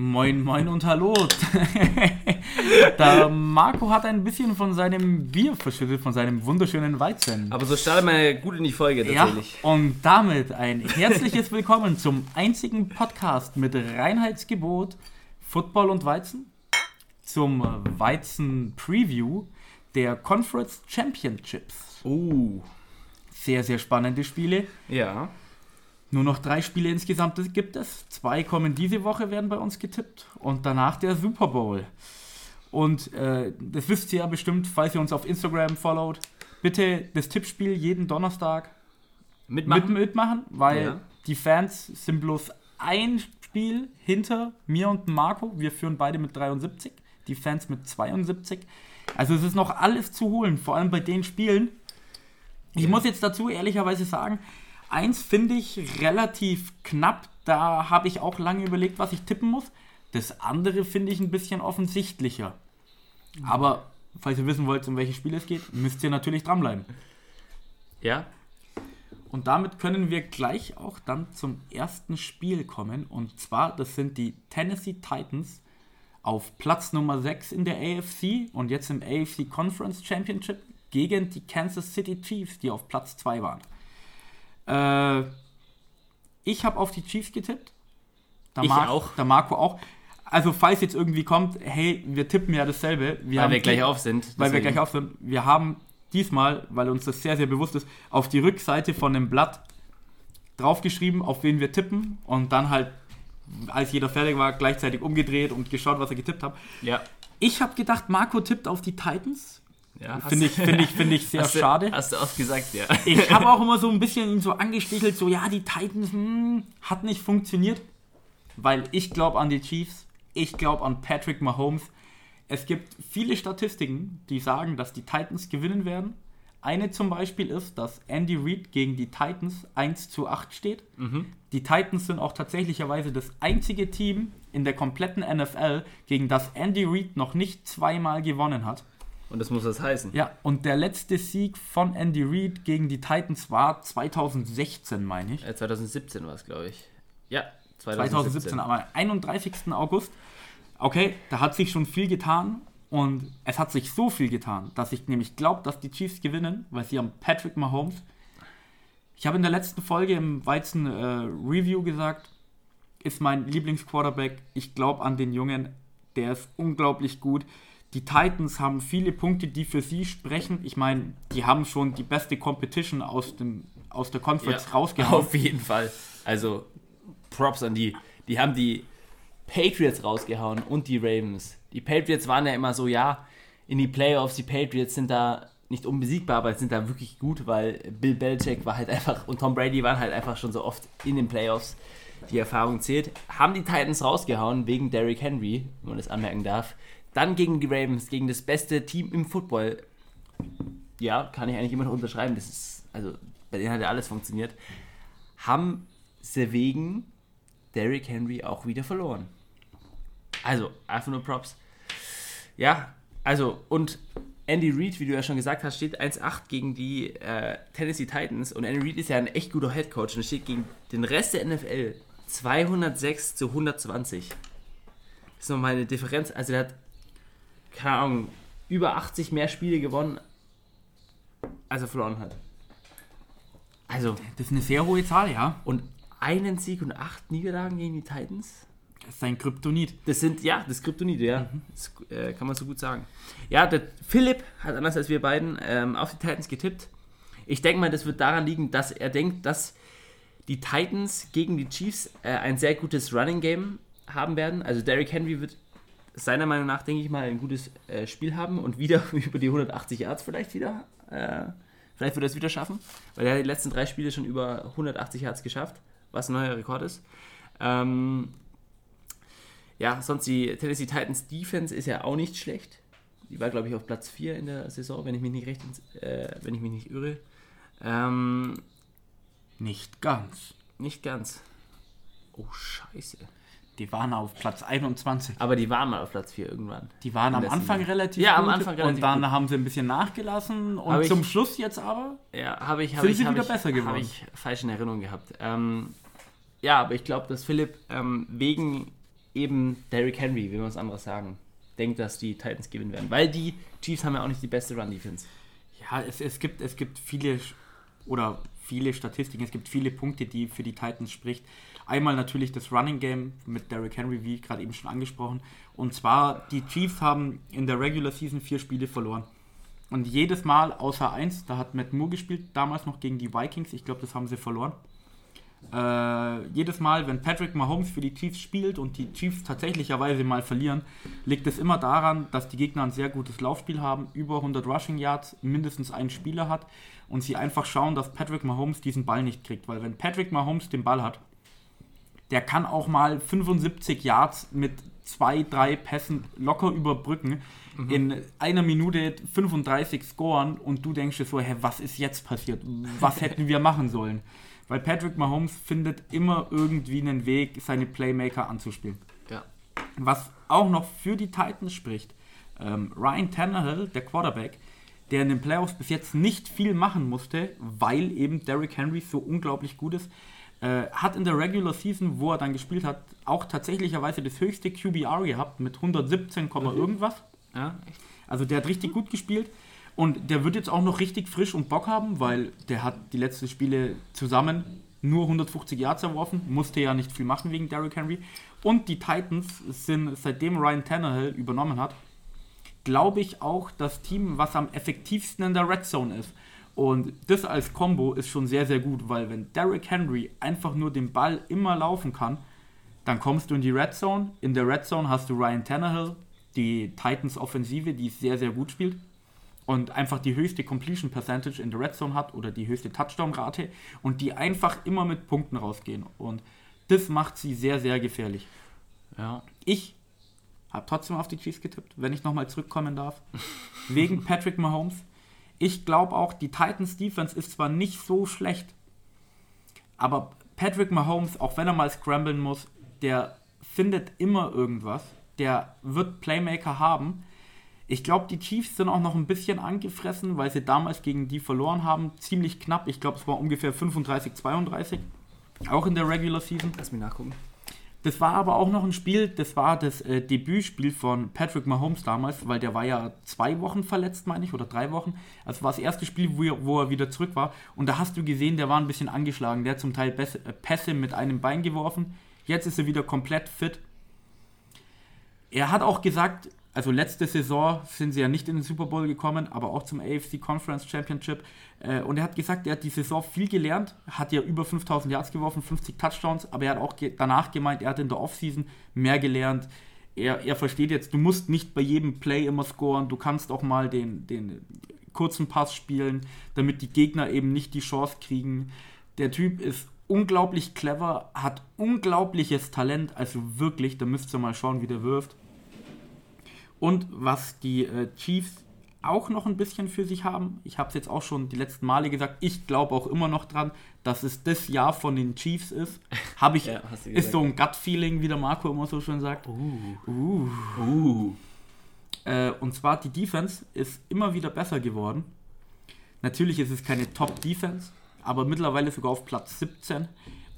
Moin, moin und hallo. Der Marco hat ein bisschen von seinem Bier verschüttet, von seinem wunderschönen Weizen. Aber so startet man gut in die Folge tatsächlich. Ja, und damit ein herzliches Willkommen zum einzigen Podcast mit Reinheitsgebot, Football und Weizen, zum Weizen-Preview der Conference Championships. Uh. Sehr, sehr spannende Spiele. Ja. Nur noch drei Spiele insgesamt gibt es. Zwei kommen diese Woche, werden bei uns getippt. Und danach der Super Bowl. Und äh, das wisst ihr ja bestimmt, falls ihr uns auf Instagram followt. Bitte das Tippspiel jeden Donnerstag mitmachen, mit, mitmachen weil ja. die Fans sind bloß ein Spiel hinter mir und Marco. Wir führen beide mit 73, die Fans mit 72. Also es ist noch alles zu holen, vor allem bei den Spielen. Ich ja. muss jetzt dazu ehrlicherweise sagen, Eins finde ich relativ knapp. Da habe ich auch lange überlegt, was ich tippen muss. Das andere finde ich ein bisschen offensichtlicher. Aber falls ihr wissen wollt, um welches Spiel es geht, müsst ihr natürlich dranbleiben. Ja. Und damit können wir gleich auch dann zum ersten Spiel kommen. Und zwar, das sind die Tennessee Titans auf Platz Nummer 6 in der AFC und jetzt im AFC Conference Championship gegen die Kansas City Chiefs, die auf Platz 2 waren. Äh, ich habe auf die Chiefs getippt. Der ich Mar auch. Der Marco auch. Also falls jetzt irgendwie kommt, hey, wir tippen ja dasselbe. Wir weil wir gleich auf sind. Weil wir gleich auf sind. Wir haben diesmal, weil uns das sehr, sehr bewusst ist, auf die Rückseite von dem Blatt draufgeschrieben, auf wen wir tippen und dann halt, als jeder fertig war, gleichzeitig umgedreht und geschaut, was er getippt hat. Ja. Ich habe gedacht, Marco tippt auf die Titans. Ja, finde ich, find ich, find ich sehr hast schade. Du, hast du oft gesagt, ja. Ich habe auch immer so ein bisschen ihn so angestichelt, so ja, die Titans hm, hat nicht funktioniert, weil ich glaube an die Chiefs, ich glaube an Patrick Mahomes. Es gibt viele Statistiken, die sagen, dass die Titans gewinnen werden. Eine zum Beispiel ist, dass Andy Reid gegen die Titans 1 zu 8 steht. Mhm. Die Titans sind auch tatsächlicherweise das einzige Team in der kompletten NFL, gegen das Andy Reid noch nicht zweimal gewonnen hat. Und das muss das heißen. Ja, und der letzte Sieg von Andy Reid gegen die Titans war 2016, meine ich. Äh, 2017 war es, glaube ich. Ja, 2017. 2017, aber 31. August. Okay, da hat sich schon viel getan. Und es hat sich so viel getan, dass ich nämlich glaube, dass die Chiefs gewinnen, weil sie haben Patrick Mahomes. Ich habe in der letzten Folge im Weizen äh, Review gesagt, ist mein Lieblingsquarterback. Ich glaube an den Jungen, der ist unglaublich gut. Die Titans haben viele Punkte, die für sie sprechen. Ich meine, die haben schon die beste Competition aus, dem, aus der Conference ja, rausgehauen. Auf jeden Fall. Also Props an die. Die haben die Patriots rausgehauen und die Ravens. Die Patriots waren ja immer so, ja, in die Playoffs, die Patriots sind da nicht unbesiegbar, aber sind da wirklich gut, weil Bill Belichick war halt einfach und Tom Brady waren halt einfach schon so oft in den Playoffs. Die Erfahrung zählt. Haben die Titans rausgehauen wegen Derrick Henry, wenn man das anmerken darf. Dann gegen die Ravens, gegen das beste Team im Football. Ja, kann ich eigentlich immer noch unterschreiben. Das ist, also bei denen hat ja alles funktioniert. Haben sie wegen Derrick Henry auch wieder verloren. Also, einfach nur Props. Ja, also, und Andy Reid, wie du ja schon gesagt hast, steht 1-8 gegen die äh, Tennessee Titans. Und Andy Reid ist ja ein echt guter Headcoach und steht gegen den Rest der NFL 206 zu 120. Das ist nochmal eine Differenz. Also, der hat keine Ahnung, über 80 mehr Spiele gewonnen, als er verloren hat. Also. Das ist eine sehr hohe Zahl, ja. Und einen Sieg und acht Niederlagen gegen die Titans? Das ist ein Kryptonit. Das sind, ja, das Kryptonit, ja. Mhm. Das äh, kann man so gut sagen. Ja, der Philipp hat anders als wir beiden ähm, auf die Titans getippt. Ich denke mal, das wird daran liegen, dass er denkt, dass die Titans gegen die Chiefs äh, ein sehr gutes Running Game haben werden. Also Derrick Henry wird seiner Meinung nach, denke ich mal, ein gutes äh, Spiel haben und wieder über die 180 Yards vielleicht wieder. Äh, vielleicht wird er es wieder schaffen, weil er hat die letzten drei Spiele schon über 180 Yards geschafft, was ein neuer Rekord ist. Ähm, ja, sonst die Tennessee Titans Defense ist ja auch nicht schlecht. Die war, glaube ich, auf Platz 4 in der Saison, wenn ich mich nicht recht, äh, wenn ich mich nicht irre. Ähm, nicht ganz. Nicht ganz. Oh, scheiße. Die waren auf Platz 21. Aber die waren mal auf Platz 4 irgendwann. Die waren am Anfang relativ ja, gut. am Anfang relativ Und dann gut. haben sie ein bisschen nachgelassen. Und zum Schluss jetzt aber ja, habe ich, hab sind ich, sie hab wieder ich, besser geworden. Habe ich falsch in Erinnerung gehabt. Ähm, ja, aber ich glaube, dass Philipp ähm, wegen eben Derrick Henry, wie wir uns anderes sagen, denkt, dass die Titans gewinnen werden. Weil die Chiefs haben ja auch nicht die beste Run-Defense. Ja, es, es, gibt, es gibt viele oder viele Statistiken, es gibt viele Punkte, die für die Titans spricht. Einmal natürlich das Running Game mit Derrick Henry, wie gerade eben schon angesprochen. Und zwar, die Chiefs haben in der Regular Season vier Spiele verloren. Und jedes Mal außer eins, da hat Matt Moore gespielt, damals noch gegen die Vikings, ich glaube, das haben sie verloren. Äh, jedes Mal, wenn Patrick Mahomes für die Chiefs spielt und die Chiefs tatsächlicherweise mal verlieren, liegt es immer daran, dass die Gegner ein sehr gutes Laufspiel haben, über 100 Rushing Yards, mindestens einen Spieler hat und sie einfach schauen, dass Patrick Mahomes diesen Ball nicht kriegt. Weil wenn Patrick Mahomes den Ball hat, der kann auch mal 75 Yards mit zwei, drei Pässen locker überbrücken, mhm. in einer Minute 35 scoren und du denkst dir so, hä, was ist jetzt passiert? Was hätten wir machen sollen? Weil Patrick Mahomes findet immer irgendwie einen Weg, seine Playmaker anzuspielen. Ja. Was auch noch für die Titans spricht, ähm, Ryan Tannehill, der Quarterback, der in den Playoffs bis jetzt nicht viel machen musste, weil eben Derrick Henry so unglaublich gut ist, äh, hat in der Regular Season, wo er dann gespielt hat, auch tatsächlicherweise das höchste QBR gehabt mit 117, mhm. irgendwas. Ja, also der hat richtig gut gespielt. Und der wird jetzt auch noch richtig frisch und Bock haben, weil der hat die letzten Spiele zusammen nur 150 Yards erworfen, musste ja nicht viel machen wegen Derrick Henry. Und die Titans sind, seitdem Ryan Tannehill übernommen hat, glaube ich auch das Team, was am effektivsten in der Red Zone ist. Und das als Combo ist schon sehr, sehr gut, weil wenn Derrick Henry einfach nur den Ball immer laufen kann, dann kommst du in die Red Zone. In der Red Zone hast du Ryan Tannehill, die Titans Offensive, die sehr, sehr gut spielt und einfach die höchste Completion Percentage in der Red Zone hat oder die höchste Touchdown-Rate und die einfach immer mit Punkten rausgehen. Und das macht sie sehr, sehr gefährlich. Ja. Ich habe trotzdem auf die Chiefs getippt, wenn ich nochmal zurückkommen darf. wegen Patrick Mahomes. Ich glaube auch, die Titans Defense ist zwar nicht so schlecht, aber Patrick Mahomes, auch wenn er mal scramblen muss, der findet immer irgendwas. Der wird Playmaker haben ich glaube, die Chiefs sind auch noch ein bisschen angefressen, weil sie damals gegen die verloren haben. Ziemlich knapp. Ich glaube, es war ungefähr 35, 32. Auch in der Regular Season. Lass mich nachgucken. Das war aber auch noch ein Spiel, das war das äh, Debütspiel von Patrick Mahomes damals, weil der war ja zwei Wochen verletzt, meine ich, oder drei Wochen. Also war das erste Spiel, wo er, wo er wieder zurück war. Und da hast du gesehen, der war ein bisschen angeschlagen. Der hat zum Teil äh, Pässe mit einem Bein geworfen. Jetzt ist er wieder komplett fit. Er hat auch gesagt, also letzte Saison sind sie ja nicht in den Super Bowl gekommen, aber auch zum AFC Conference Championship. Äh, und er hat gesagt, er hat die Saison viel gelernt, hat ja über 5000 Yards geworfen, 50 Touchdowns, aber er hat auch danach gemeint, er hat in der Offseason mehr gelernt. Er, er versteht jetzt, du musst nicht bei jedem Play immer scoren, du kannst auch mal den, den kurzen Pass spielen, damit die Gegner eben nicht die Chance kriegen. Der Typ ist unglaublich clever, hat unglaubliches Talent, also wirklich, da müsst ihr mal schauen, wie der wirft. Und was die äh, Chiefs auch noch ein bisschen für sich haben, ich habe es jetzt auch schon die letzten Male gesagt, ich glaube auch immer noch dran, dass es das Jahr von den Chiefs ist. Habe ich, ja, ist so ein Gut-Feeling, wie der Marco immer so schön sagt. Uh. Uh. Uh. Äh, und zwar die Defense ist immer wieder besser geworden. Natürlich ist es keine Top-Defense, aber mittlerweile sogar auf Platz 17.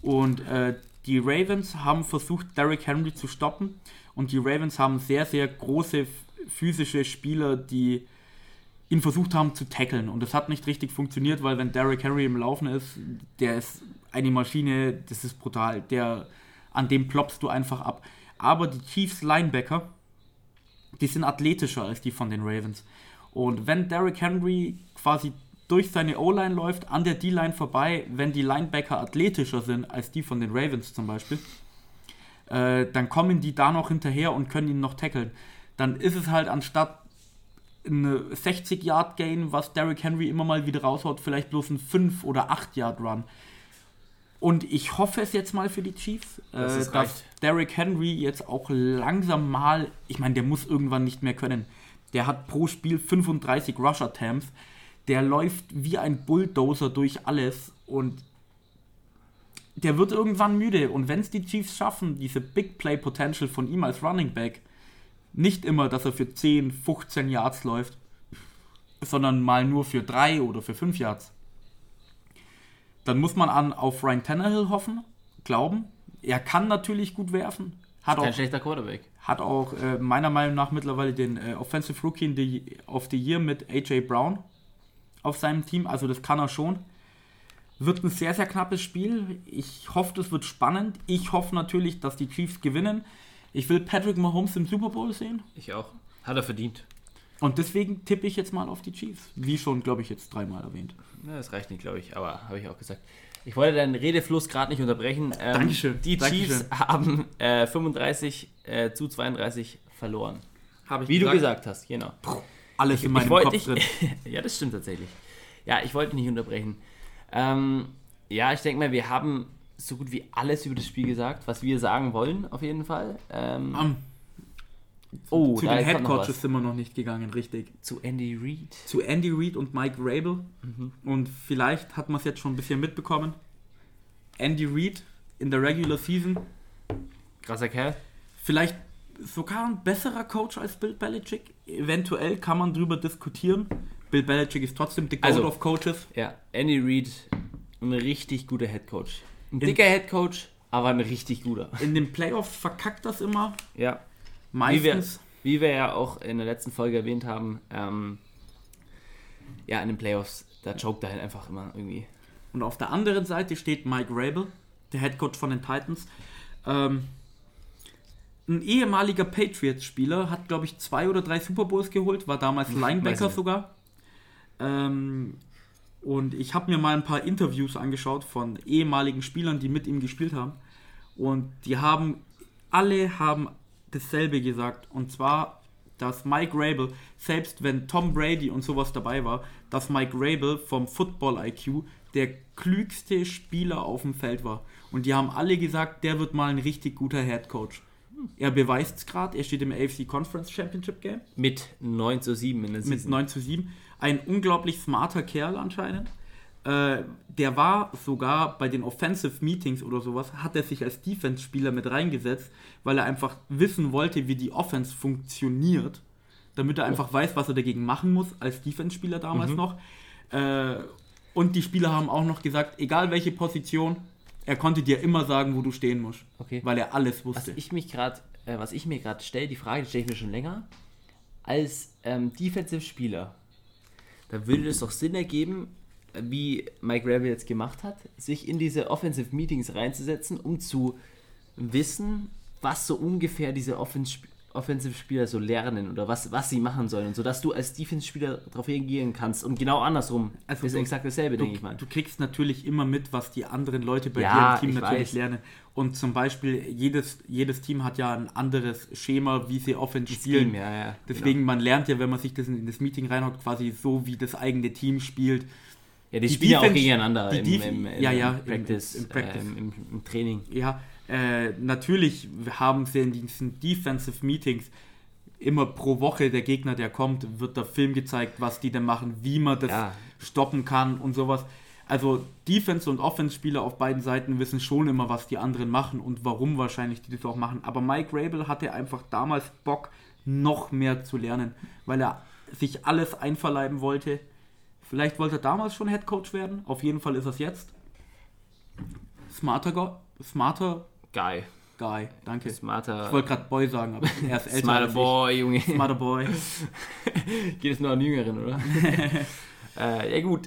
Und äh, die Ravens haben versucht, Derrick Henry zu stoppen. Und die Ravens haben sehr, sehr große physische Spieler, die ihn versucht haben zu tackeln. Und das hat nicht richtig funktioniert, weil wenn Derrick Henry im Laufen ist, der ist eine Maschine, das ist brutal. Der, an dem ploppst du einfach ab. Aber die Chiefs Linebacker, die sind athletischer als die von den Ravens. Und wenn Derrick Henry quasi durch seine O-Line läuft, an der D-Line vorbei, wenn die Linebacker athletischer sind als die von den Ravens zum Beispiel, äh, dann kommen die da noch hinterher und können ihn noch tackeln. Dann ist es halt anstatt eine 60-Yard-Gain, was Derrick Henry immer mal wieder raushaut, vielleicht bloß ein 5- oder 8-Yard-Run. Und ich hoffe es jetzt mal für die Chiefs, das äh, dass Derrick Henry jetzt auch langsam mal, ich meine, der muss irgendwann nicht mehr können. Der hat pro Spiel 35 Rusher-Attempts. Der läuft wie ein Bulldozer durch alles und der wird irgendwann müde. Und wenn es die Chiefs schaffen, diese Big Play Potential von ihm als Running Back, nicht immer, dass er für 10, 15 Yards läuft, sondern mal nur für 3 oder für 5 Yards, dann muss man an auf Ryan Tannehill hoffen, glauben. Er kann natürlich gut werfen. Hat Kein auch, schlechter Quarterback. hat auch äh, meiner Meinung nach mittlerweile den äh, Offensive Rookie of the Year mit AJ Brown auf seinem Team. Also das kann er schon. Wird ein sehr, sehr knappes Spiel. Ich hoffe, das wird spannend. Ich hoffe natürlich, dass die Chiefs gewinnen. Ich will Patrick Mahomes im Super Bowl sehen. Ich auch. Hat er verdient. Und deswegen tippe ich jetzt mal auf die Chiefs. Wie schon, glaube ich, jetzt dreimal erwähnt. Ja, das reicht nicht, glaube ich, aber habe ich auch gesagt. Ich wollte deinen Redefluss gerade nicht unterbrechen. Ähm, Dankeschön, Die Chiefs Dankeschön. haben äh, 35 äh, zu 32 verloren. Habe ich Wie du gesagt hast, genau. Alles in meinem ich Kopf dich, drin. ja, das stimmt tatsächlich. Ja, ich wollte nicht unterbrechen. Ähm, ja, ich denke mal, wir haben so gut wie alles über das Spiel gesagt, was wir sagen wollen, auf jeden Fall. Ähm, Am- oh, zu den kommt Head noch Coaches was. sind wir noch nicht gegangen, richtig. Zu Andy Reid. Zu Andy Reid und Mike Rabel. Mhm. Und vielleicht hat man es jetzt schon ein bisschen mitbekommen. Andy Reid in der Regular Season Krasser Kerl. vielleicht sogar ein besserer Coach als Bill Belichick. Eventuell kann man drüber diskutieren. Bill Belichick ist trotzdem the Goat Also- of Coaches. Ja, Andy Reid, ein richtig guter Head Coach. Ein dicker Head Coach, aber ein richtig guter. In den Playoffs verkackt das immer. Ja, wie wir, Meistens. wie wir ja auch in der letzten Folge erwähnt haben, ähm, ja, in den Playoffs, da choked er halt einfach immer irgendwie. Und auf der anderen Seite steht Mike Rabel, der Head Coach von den Titans. Ähm, ein ehemaliger Patriots-Spieler hat, glaube ich, zwei oder drei Super Bowls geholt, war damals Linebacker sogar. Ähm, und ich habe mir mal ein paar Interviews angeschaut von ehemaligen Spielern, die mit ihm gespielt haben. Und die haben, alle haben dasselbe gesagt. Und zwar, dass Mike Rabel, selbst wenn Tom Brady und sowas dabei war, dass Mike Rabel vom Football-IQ der klügste Spieler auf dem Feld war. Und die haben alle gesagt, der wird mal ein richtig guter Head Coach. Er beweist es gerade, er steht im AFC Conference Championship Game Mit 9 zu 7 in der mit Season. 9 zu 7. Ein unglaublich smarter Kerl anscheinend. Äh, der war sogar bei den Offensive Meetings oder sowas, hat er sich als Defense-Spieler mit reingesetzt, weil er einfach wissen wollte, wie die Offense funktioniert, damit er einfach weiß, was er dagegen machen muss, als Defense-Spieler damals noch. Äh, und die Spieler haben auch noch gesagt, egal welche Position, er konnte dir immer sagen, wo du stehen musst, Okay. weil er alles Was wusste. ich mich gerade, äh, was ich mir gerade stelle, die Frage stelle ich mir schon länger. Als ähm, Defensive Spieler, da würde es doch Sinn ergeben, wie Mike Rabel jetzt gemacht hat, sich in diese Offensive Meetings reinzusetzen, um zu wissen, was so ungefähr diese Offens Offensive Spieler so lernen oder was, was sie machen sollen und so, dass du als Defense Spieler darauf reagieren kannst und genau andersrum. Also ist du- exakt dasselbe, denke ich mal. du kriegst natürlich immer mit, was die anderen Leute bei Ja, dir im Team ich natürlich weiß. lernen. Und zum Beispiel, jedes, jedes Team hat ja ein anderes Schema, wie sie Offense spielen. Ja, ja, Deswegen, man lernt ja, wenn man sich das in das Meeting reinhockt, quasi so, wie das eigene Team spielt. Ja, die, Die spielen ja auch Defense- gegeneinander die im, im, im, ja, ja, im- Practice, im Practice. ähm, im Training. Ja, äh, natürlich haben sie in diesen Defensive Meetings immer pro Woche der Gegner, der kommt, wird der Film gezeigt, was die denn machen, wie man das Ja. stoppen kann und sowas. Also Defense- und Offense-Spieler auf beiden Seiten wissen schon immer, was die anderen machen und warum wahrscheinlich die das auch machen. Aber Mike Rabel hatte einfach damals Bock, noch mehr zu lernen, weil er sich alles einverleiben wollte. Vielleicht wollte er damals schon Head Coach werden, auf jeden Fall ist er es jetzt. Smarter, smarter Geil. Guy, danke. Ich Smarter, wollte gerade Boy sagen, aber er ist älter. smarter Boy, Junge. Ich. Smarter Boy. Geht es nur an Jüngeren, oder? äh, ja, gut.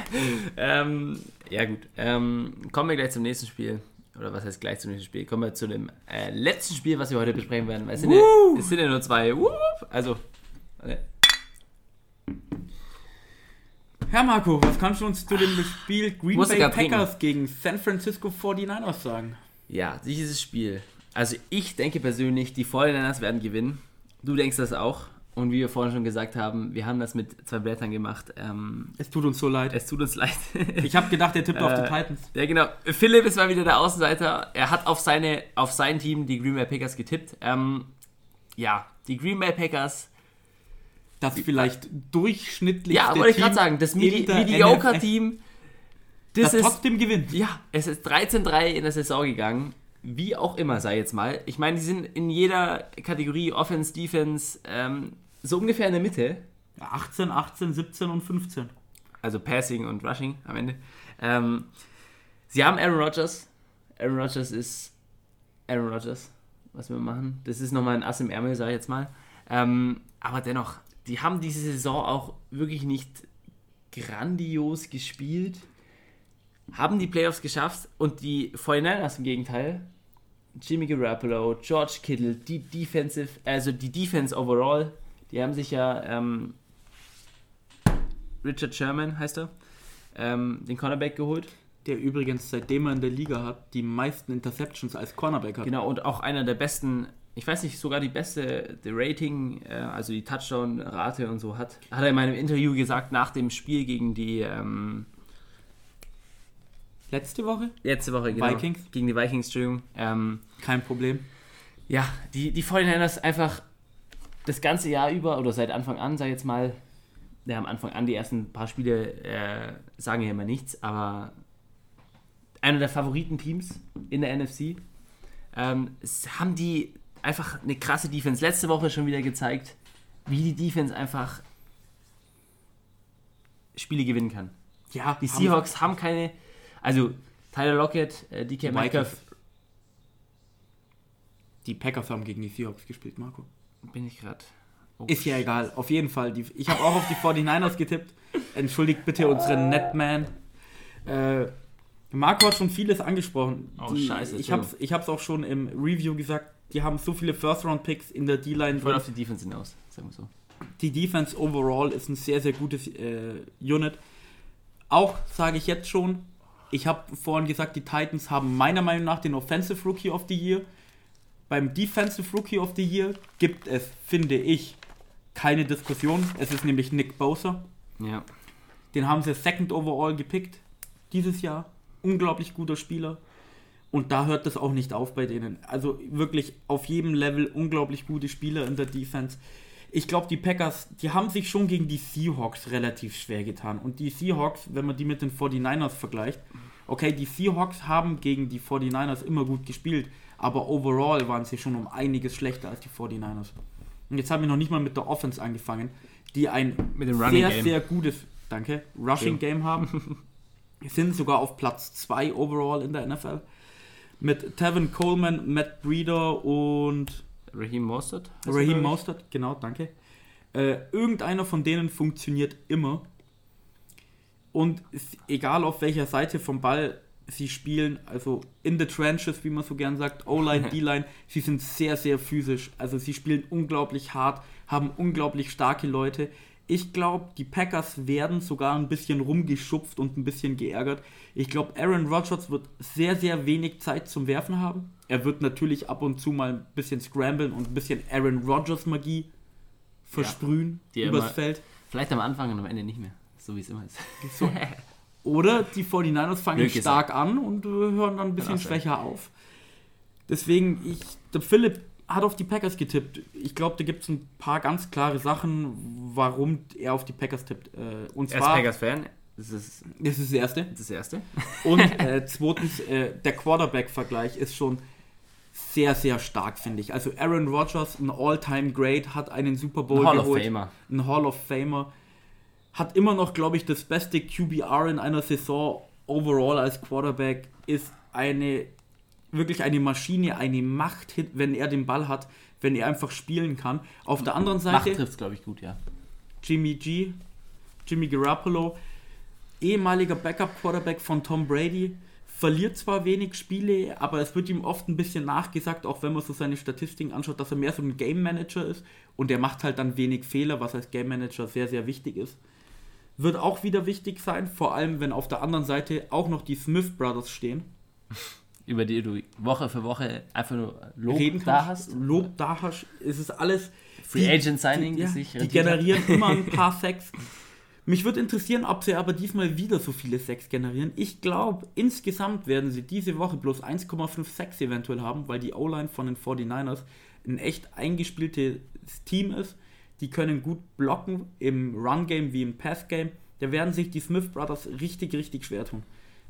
ähm, ja, gut. Ähm, kommen wir gleich zum nächsten Spiel. Oder was heißt gleich zum nächsten Spiel? Kommen wir zu dem äh, letzten Spiel, was wir heute besprechen werden. Es, sind ja, Woo! es sind ja nur zwei. Wup. Also, äh, Herr Marco, was kannst du uns zu dem Spiel Green Muss Bay. Packers gegen San Francisco 49ers sagen? Ja, dieses Spiel. Also, ich denke persönlich, die 49ers werden gewinnen. Du denkst das auch. Und wie wir vorhin schon gesagt haben, wir haben das mit zwei Blättern gemacht. Ähm, Es tut uns so leid. es tut uns leid. Ich habe gedacht, er tippt auf die Äh, Titans. Ja, genau. Philipp ist mal wieder der Außenseiter. Er hat auf, seine, auf sein Team, die Green Bay Packers, getippt. Ähm, ja, die Green Bay Packers. Das vielleicht durchschnittlich. Ja, wollte ich gerade sagen, das Medi in der Mediocre-Team. Das, das ist. trotzdem gewinnt. Ja, es ist 13-3 in der Saison gegangen. Wie auch immer, sei jetzt mal. Ich meine, die sind in jeder Kategorie Offense, Defense, ähm, so ungefähr in der Mitte. 18, 18, 17 und 15. also Passing und Rushing am Ende. Ähm, sie haben Aaron Rodgers. Aaron Rodgers ist Aaron Rodgers. was wir machen. Das ist nochmal ein Ass im Ärmel, sag ich jetzt mal. Ähm, aber dennoch, die haben diese Saison auch wirklich nicht grandios gespielt, haben die Playoffs geschafft und die 49ers im Gegenteil, Jimmy Garoppolo, George Kittle, die Defensive, also die Defense overall, die haben sich ja ähm, Richard Sherman heißt er, ähm, den Cornerback geholt. Der übrigens, seitdem er in der Liga hat, die meisten Interceptions als Cornerback hat. Genau, und auch einer der besten, ich weiß nicht, sogar die beste die Rating, äh, also die Touchdown-Rate und so hat. Hat er in meinem Interview gesagt, nach dem Spiel gegen die ähm, Letzte Woche? letzte Woche, genau. Vikings? Gegen die Vikings, Entschuldigung. Ähm, Kein Problem. ja, die, die 49ers einfach das ganze Jahr über oder seit Anfang an, sag ich jetzt mal, ja, am Anfang an, die ersten paar Spiele äh, sagen ja immer nichts, aber einer der Favoritenteams in der NFC. Ähm, haben die einfach eine krasse Defense. Letzte Woche schon wieder gezeigt, wie die Defense einfach Spiele gewinnen kann. Ja, Die haben- Seahawks haben keine, also Tyler Lockett, äh, DK Metcalf. Die Packers haben gegen die Seahawks gespielt, Marco. bin ich gerade. Oh, Ist ja egal, auf jeden Fall. Die, ich habe auch auf die 49ers getippt. Entschuldigt bitte unseren Netman. Äh, Marco hat schon vieles angesprochen. Oh, die, scheiße, Ich habe es auch schon im Review gesagt. Die haben so viele First-Round-Picks in der D-Line. Ich wollte auf die Defense hinaus, sagen wir so. Die Defense overall ist ein sehr, sehr gutes äh, Unit. Auch sage ich jetzt schon, ich habe vorhin gesagt, die Titans haben meiner Meinung nach den Offensive Rookie of the Year. Beim Defensive Rookie of the Year gibt es, finde ich, keine Diskussion. Es ist nämlich Nick Bosa. Ja. Den haben sie second overall gepickt dieses Jahr. Unglaublich guter Spieler. Und da hört das auch nicht auf bei denen. Also wirklich auf jedem Level unglaublich gute Spieler in der Defense. Ich glaube, die Packers, die haben sich schon gegen die Seahawks relativ schwer getan. Und die Seahawks, wenn man die mit den 49ers vergleicht, okay, die Seahawks haben gegen die 49ers immer gut gespielt, aber overall waren sie schon um einiges schlechter als die 49ers. Und jetzt haben wir noch nicht mal mit der Offense angefangen, die ein sehr, Game. sehr gutes, danke, Rushing Game haben. sind sogar auf Platz 2 overall in der NFL. Mit Tevin Coleman, Matt Breeder und Raheem Mostert? er, Raheem? Mostert, genau, danke. Äh, irgendeiner von denen funktioniert immer. Und egal auf welcher Seite vom Ball sie spielen, also in the trenches, wie man so gern sagt, O-Line, D-Line, sie sind sehr, sehr physisch. Also sie spielen unglaublich hart, haben unglaublich starke Leute. Ich glaube, die Packers werden sogar ein bisschen rumgeschupft und ein bisschen geärgert. Ich glaube, Aaron Rodgers wird sehr, sehr wenig Zeit zum Werfen haben. Er wird natürlich ab und zu mal ein bisschen scramblen und ein bisschen Aaron Rodgers Magie versprühen Die er übers immer- Feld. Vielleicht am Anfang und am Ende nicht mehr. So wie es immer ist. So. Oder die 49ers fangen Blöd stark an und äh, hören dann ein bisschen sein. schwächer auf. Deswegen, ich, der Philipp hat auf die Packers getippt. Ich glaube, da gibt es ein paar ganz klare Sachen, warum er auf die Packers tippt. Äh, und Er ist zwar, Packers-Fan. Das ist das ist das Erste. das Erste. Und äh, zweitens, äh, der Quarterback-Vergleich ist schon sehr, sehr stark, finde ich. Also Aaron Rodgers, ein All-Time-Great, hat einen Super Bowl Ein Hall of geholt. Famer. Ein Hall of Famer. Hat immer noch, glaube ich, das beste QBR in einer Saison overall als Quarterback. Ist eine, wirklich eine Maschine, eine Macht, wenn er den Ball hat, wenn er einfach spielen kann. Auf der anderen Macht Seite trifft es, glaube ich, gut, ja. Jimmy G, Jimmy Garoppolo, ehemaliger Backup-Quarterback von Tom Brady, verliert zwar wenig Spiele, aber es wird ihm oft ein bisschen nachgesagt, auch wenn man so seine Statistiken anschaut, dass er mehr so ein Game Manager ist und er macht halt dann wenig Fehler, was als Game Manager sehr, sehr wichtig ist. Wird auch wieder wichtig sein, vor allem wenn auf der anderen Seite auch noch die Smith Brothers stehen. Über die du Woche für Woche einfach nur Lob reden da kannst. hast. Lob da hast. Es ist alles. Free Agent Signing, die, ja, sich die rentiert hat. generieren immer ein paar Sacks. Mich würde interessieren, ob sie aber diesmal wieder so viele Sacks generieren. Ich glaube, insgesamt werden sie diese Woche bloß 1,5 Sacks eventuell haben, weil die O-Line von den 49ers ein echt eingespieltes Team ist. Die können gut blocken im Run-Game wie im Pass-Game. Da werden sich die Smith Brothers richtig, richtig schwer tun.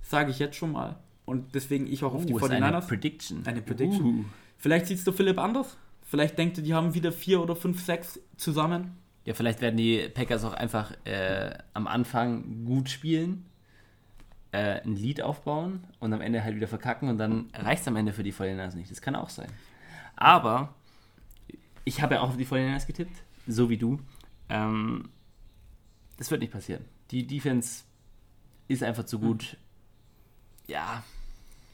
Sage ich jetzt schon mal. Und deswegen ich auch auf die Oh, ist eine 49ers. Prediction. Eine Prediction. Uh. Vielleicht siehst du Philipp anders. Vielleicht denkt ihr, die haben wieder vier oder fünf Sacks zusammen. Ja, vielleicht werden die Packers auch einfach äh, am Anfang gut spielen, äh, ein Lied aufbauen und am Ende halt wieder verkacken und dann reicht es am Ende für die 49ers nicht. Das kann auch sein. Aber ich habe ja auch auf die 49ers getippt, so wie du. Ähm, das wird nicht passieren. Die Defense ist einfach zu gut. Ja.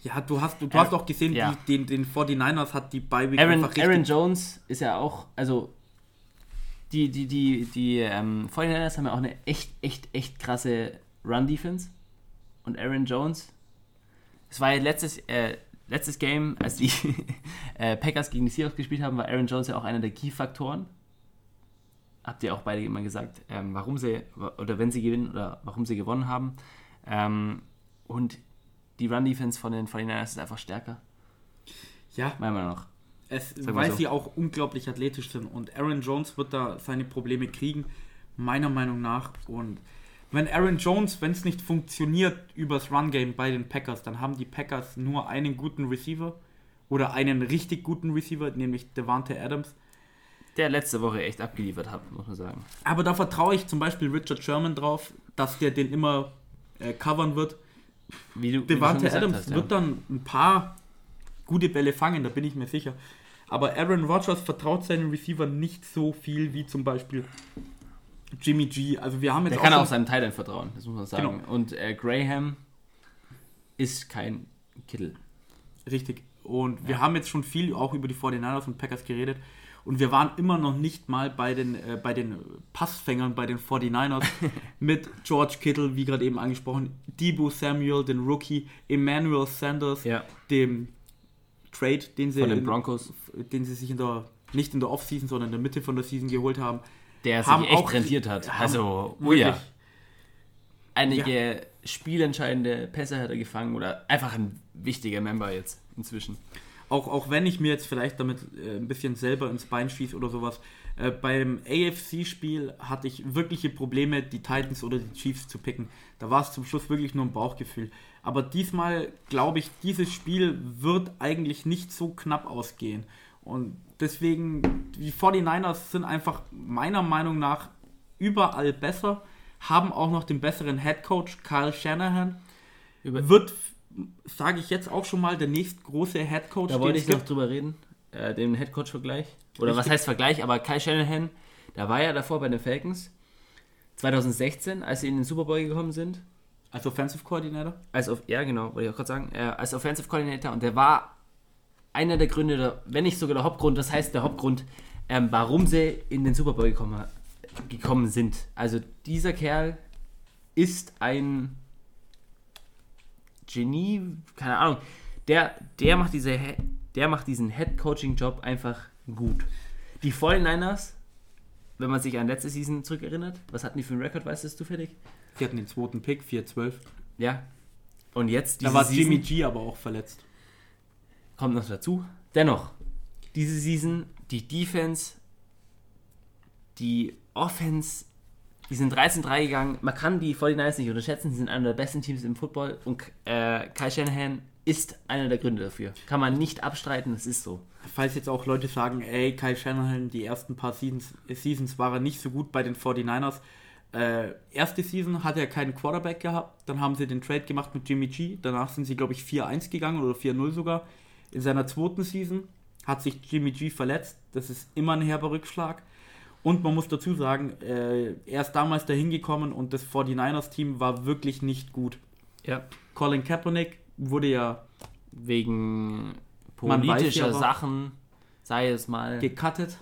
Ja, du hast, du, du hast auch gesehen, ja. die, den, den 49ers hat die Bye Week Aaron, Aaron Jones ist ja auch, also die, die, die, die ähm, 49ers haben ja auch eine echt, echt, echt krasse Run-Defense. Und Aaron Jones, es war ja letztes, äh, letztes Game, als die äh, Packers gegen die Seahawks gespielt haben, war Aaron Jones ja auch einer der Key-Faktoren. Habt ihr auch beide immer gesagt, ähm, warum sie, oder wenn sie gewinnen, oder warum sie gewonnen haben. Ähm, und die Run-Defense von den 49ers ist einfach stärker, Ja, meiner Meinung nach. es, weil so. sie auch unglaublich athletisch sind. Und Aaron Jones wird da seine Probleme kriegen, meiner Meinung nach. Und wenn Aaron Jones, wenn es nicht funktioniert übers Run-Game bei den Packers, dann haben die Packers nur einen guten Receiver oder einen richtig guten Receiver, nämlich Devante Adams. Der letzte Woche echt abgeliefert hat, muss man sagen. Aber da vertraue ich zum Beispiel Richard Sherman drauf, dass der den immer äh, covern wird. Wie du, Devante Adams hast, ja. wird dann ein paar gute Bälle fangen, da bin ich mir sicher. Aber Aaron Rodgers vertraut seinen Receiver nicht so viel wie zum Beispiel Jimmy G. Also wir haben jetzt Der kann schon- auch seinem Thailand vertrauen, das muss man sagen. Genau. Und äh, Graham ist kein Kittel. Richtig. Und wir haben jetzt schon viel auch über die 49ers und Packers geredet. Und wir waren immer noch nicht mal bei den, äh, bei den Passfängern, bei den 49ers mit George Kittle, wie gerade eben angesprochen, Debo Samuel, den Rookie, Emmanuel Sanders, Ja. dem Trade, den sie, den in- Broncos. den sie sich in der, nicht in der Offseason, sondern in der Mitte von der Season geholt haben. Der Haben sich echt auch- rentiert hat. also, oh ja. Einige spielentscheidende Pässe hat er gefangen oder einfach ein wichtiger Member jetzt inzwischen. Auch, auch wenn ich mir jetzt vielleicht damit äh, ein bisschen selber ins Bein schieße oder sowas. Äh, beim AFC-Spiel hatte ich wirkliche Probleme, die Titans oder die Chiefs zu picken. Da war es zum Schluss wirklich nur ein Bauchgefühl. Aber diesmal glaube ich, dieses Spiel wird eigentlich nicht so knapp ausgehen. Und deswegen, die 49ers sind einfach meiner Meinung nach überall besser, haben auch noch den besseren Head Coach, Kyle Shanahan. Über, Wird, sage ich jetzt auch schon mal, der nächst große Head Coach, da wollte ich noch drüber reden, äh, den Headcoach-Vergleich. Oder was heißt Vergleich, aber Kyle Shanahan, der war ja davor bei den Falcons 2016, als sie in den Super Bowl gekommen sind. Als Offensive Coordinator? als auf, ja genau, wollte ich auch gerade sagen, äh, als Offensive Coordinator und der war einer der Gründe, der, wenn nicht sogar der Hauptgrund, das heißt der Hauptgrund, ähm, warum sie in den Super Bowl gekommen, gekommen sind. Also dieser Kerl ist ein Genie, keine Ahnung, der, der macht diese, der macht diesen Head Coaching Job einfach gut. Die 49ers, wenn man sich an letzte Season zurückerinnert, was hatten die für einen Rekord, weißt du zufällig? Sie hatten den zweiten Pick, 4-12. Ja. Und jetzt Da diese war Season- Jimmy G aber auch verletzt. kommt noch dazu. Dennoch, diese Season, die Defense, die Offense, die sind 13-3 gegangen. Man kann die 49ers nicht unterschätzen, sie sind einer der besten Teams im Football und äh, Kai Shanahan ist einer der Gründe dafür. Kann man nicht abstreiten, das ist so. Falls jetzt auch Leute sagen, ey, Kyle Shanahan, die ersten paar Seasons, Seasons war nicht so gut bei den 49ers. Äh, erste Season hat er keinen Quarterback gehabt, dann haben sie den Trade gemacht mit Jimmy G, danach sind sie, glaube ich, 4-1 gegangen oder 4-0 sogar. In seiner zweiten Season hat sich Jimmy G verletzt, das ist immer ein herber Rückschlag. Und man muss dazu sagen, äh, er ist damals dahin gekommen und das 49ers-Team war wirklich nicht gut. Ja. Colin Kaepernick wurde ja Wegen politischer ja Sachen, sei es mal. gecuttet.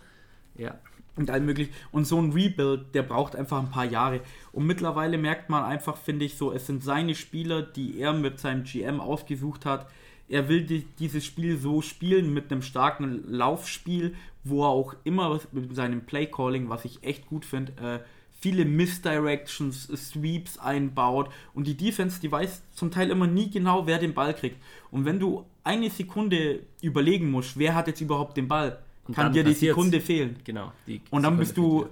Ja. und allem möglichen. Und so ein Rebuild, der braucht einfach ein paar Jahre. Und mittlerweile merkt man einfach, finde ich, so, es sind seine Spieler, die er mit seinem GM ausgesucht hat. Er will die, dieses Spiel so spielen mit einem starken Laufspiel, wo er auch immer mit seinem Playcalling, was ich echt gut finde, äh, viele Misdirections, Sweeps einbaut. Und die Defense, die weiß zum Teil immer nie genau, wer den Ball kriegt. Und wenn du eine Sekunde überlegen musst, wer hat jetzt überhaupt den Ball, Und kann dir die. Sekunde fehlen. Genau. Die Und dann Sekunde bist du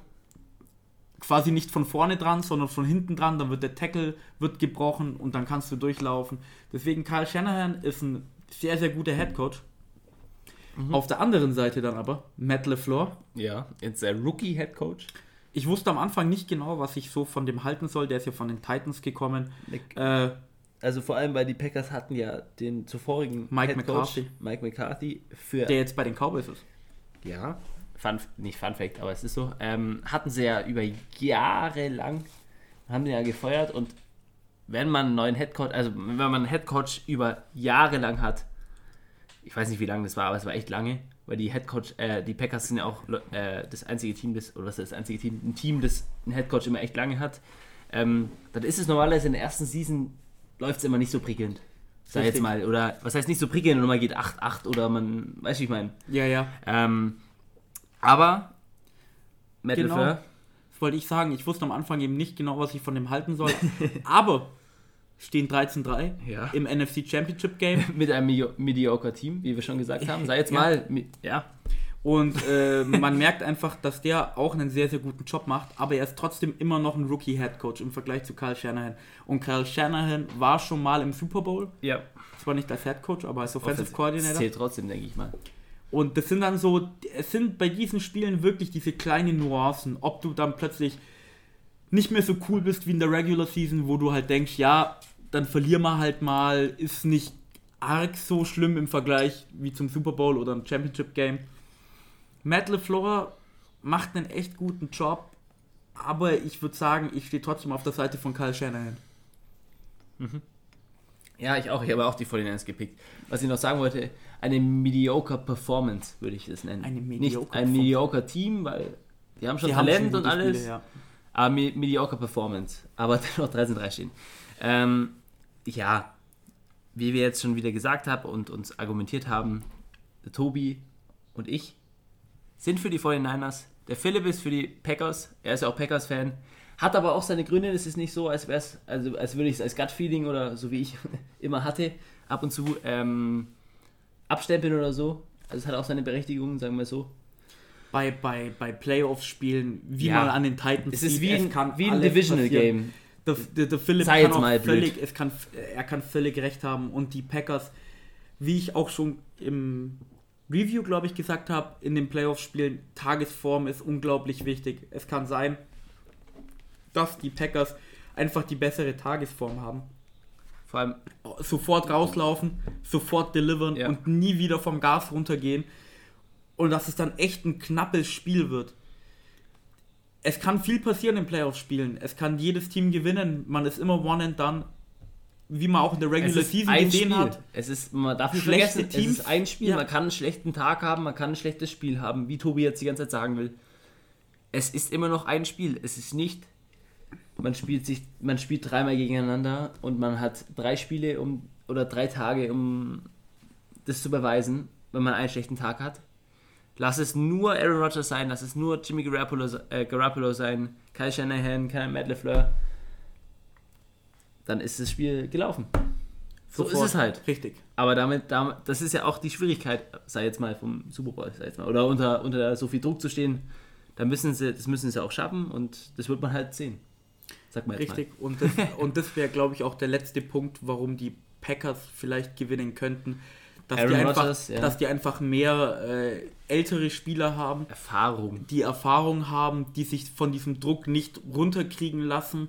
quasi nicht von vorne dran, sondern von hinten dran. Dann wird der Tackle wird gebrochen und dann kannst du durchlaufen. Deswegen Kyle Shanahan ist ein sehr, sehr guter Headcoach. Mhm. Auf der anderen Seite dann aber Matt LeFleur. Ja, jetzt der Rookie-Head-Coach. Ich wusste am Anfang nicht genau, was ich so von dem halten soll. Der ist ja von den Titans gekommen. Äh, Also vor allem, weil die Packers hatten ja den zuvorigen Mike Head Coach, McCarthy. Mike McCarthy für Der jetzt bei den Cowboys ist. ja Fun, nicht Fun Fact, aber es ist so ähm, hatten sie ja über Jahre lang haben den ja gefeuert und wenn man einen neuen Head Coach, also wenn man einen Head Coach über Jahre lang hat, ich weiß nicht wie lange das war, aber es war echt lange, weil die Head Coach, äh, die Packers sind ja auch äh, das einzige Team, das oder das ist das einzige Team, ein Team, das einen Head Coach immer echt lange hat. Ähm, dann ist es normalerweise in der ersten Season läuft es immer nicht so prickelnd. Sag jetzt Richtig. mal, oder was heißt nicht so prickelnd und man geht 8-8 oder man, weißt du, wie ich meine. Ja, ja. Ähm, aber Matt Genau. LaFleur, Das wollte ich sagen. Ich wusste am Anfang eben nicht genau, was ich von dem halten soll. Aber stehen 13-3 Ja. im NFC Championship Game. mit einem Medio- mediocre Team, wie wir schon gesagt haben. Sei jetzt Ja. mal, ja, Und äh, man merkt einfach, dass der auch einen sehr, sehr guten Job macht, aber er ist trotzdem immer noch ein Rookie-Head-Coach im Vergleich zu Kyle Shanahan. Und Kyle Shanahan war schon mal im Super Bowl, ja. zwar nicht als Head-Coach, aber als Offensive Coordinator. zählt trotzdem, denke ich mal. Und das sind dann so, es sind bei diesen Spielen wirklich diese kleinen Nuancen, ob du dann plötzlich nicht mehr so cool bist wie in der Regular Season, wo du halt denkst, ja, dann verlier mal halt mal, ist nicht arg so schlimm im Vergleich wie zum Super Bowl oder im Championship Game. Matt LeFleur macht einen echt guten Job, aber ich würde sagen, ich stehe trotzdem auf der Seite von Kyle Shanahan. Ja, ich auch. Ich habe auch die 49ers gepickt. Was ich noch sagen wollte, eine mediocre Performance würde ich das nennen. Eine Nicht mediocre ein mediocre Team, weil die haben schon Die haben Talent schon und alles. Spiele, ja. Aber me mediocre Performance. Aber noch 13-3 stehen. Ähm, ja, wie wir jetzt schon wieder gesagt haben und uns argumentiert haben, Tobi und ich sind für die 49ers. Der Philipp ist für die Packers. Er ist ja auch Packers-Fan. Hat aber auch seine Gründe. Es ist nicht so, als wäre es, also als würde ich es als Gut-Feeling oder so wie ich immer hatte, ab und zu ähm, abstempeln oder so. Also es hat auch seine Berechtigung, sagen wir so. bei, bei, bei Playoffs-Spielen, wie Ja. man an den Titans Es ist wie ein, kann wie ein alles Divisional passieren. Game. Der, der, der Philipp Sei kann auch völlig, es kann, er kann völlig recht haben und die Packers, wie ich auch schon im Review, glaube ich, gesagt habe, in den Playoff-Spielen, Tagesform ist unglaublich wichtig. Es kann sein, dass die Packers einfach die bessere Tagesform haben. Vor allem, Sofort rauslaufen, sofort delivern Ja. und nie wieder vom Gas runtergehen. Und dass es dann echt ein knappes Spiel wird. Es kann viel passieren in Playoff-Spielen. Es kann jedes Team gewinnen. Man ist immer one and done. Wie man auch in der es Regular ist Season ein gesehen Spiel. hat. Es ist, man darf nicht Schlechte vergessen, Teams. es ist ein Spiel. Ja. Man kann einen schlechten Tag haben, man kann ein schlechtes Spiel haben, wie Tobi jetzt die ganze Zeit sagen will. Es ist immer noch ein Spiel. Es ist nicht, man spielt sich, man spielt dreimal gegeneinander und man hat drei Spiele um oder drei Tage, um das zu beweisen, wenn man einen schlechten Tag hat. Lass es nur Aaron Rodgers sein, lass es nur Jimmy Garoppolo, äh, Garoppolo sein, Kyle Shanahan, kein Matt LeFleur. Dann ist das Spiel gelaufen. So Sofort. ist es halt. Richtig. Aber damit, damit, das ist ja auch die Schwierigkeit, sei jetzt mal vom Super Bowl, sei jetzt mal, oder unter, unter so viel Druck zu stehen, da müssen sie, das müssen sie auch schaffen und das wird man halt sehen. Sag mal Richtig. Und das, und das wäre, glaube ich, auch der letzte Punkt, warum die Packers vielleicht gewinnen könnten. Dass, Aaron die einfach, Rodgers, ja. dass die einfach mehr äh, ältere Spieler haben, mal. Erfahrung. die Erfahrung haben, die sich von diesem Druck nicht runterkriegen lassen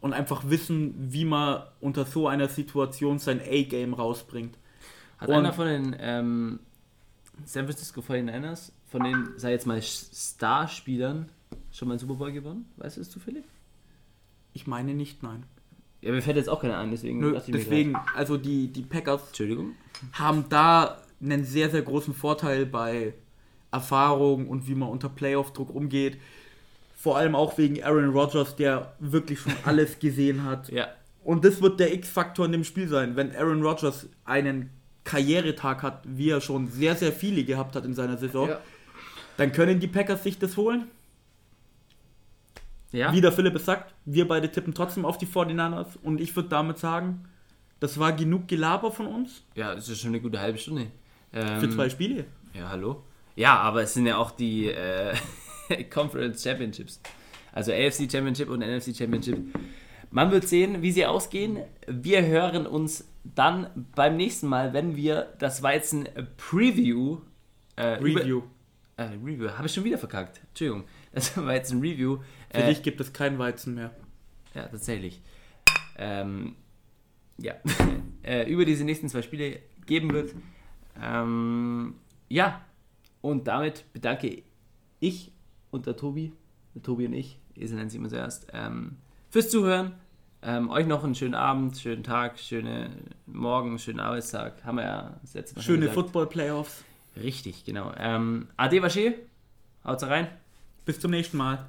und einfach wissen, wie man unter so einer Situation sein A-Game rausbringt. Hat Und- einer von den ähm, San Francisco 49ers, von den, sei jetzt mal, Starspielern, schon mal einen Super Bowl gewonnen? Weißt du es zufällig? Ich meine nicht, nein. Ja, mir fällt jetzt auch keiner ein, deswegen Nö, deswegen, also die, die Packers haben da einen sehr, sehr großen Vorteil bei Erfahrung und wie man unter Playoff-Druck umgeht. Vor allem auch wegen Aaron Rodgers, der wirklich schon alles gesehen hat. Ja. Und das wird der X-Faktor in dem Spiel sein. Wenn Aaron Rodgers einen Karrieretag hat, wie er schon sehr, sehr viele gehabt hat in seiner Saison, Ja. dann können die Packers sich das holen. Ja. Wie der Philipp es sagt, wir beide tippen trotzdem auf die 49ers. Und ich würde damit sagen, das war genug Gelaber von uns Ja, es ist schon eine gute halbe Stunde. Ähm, für zwei Spiele. Ja, hallo? Ja, aber es sind ja auch die äh, Conference Championships. Also AFC Championship und NFC Championship. Man wird sehen, wie sie ausgehen. Wir hören uns dann beim nächsten Mal, wenn wir das Weizen Preview. Äh, Review. Über, äh, Review. Habe ich schon wieder verkackt. Entschuldigung. Das Weizen Review. Für Äh, dich gibt es kein Weizen mehr. ja, tatsächlich. Ähm, ja, äh, über diese nächsten zwei Spiele geben wird. Ähm, ja, und damit bedanke ich und der Tobi, der Tobi und ich, Esel nennen sie immer zuerst, ähm, fürs Zuhören. Ähm, euch noch einen schönen Abend, schönen Tag, schöne Morgen, schönen Arbeitstag. Haben wir ja das letzte Mal Schöne Football-Playoffs. Richtig, genau. Ähm, Ade, Vaché. Haut rein. Bis zum nächsten Mal.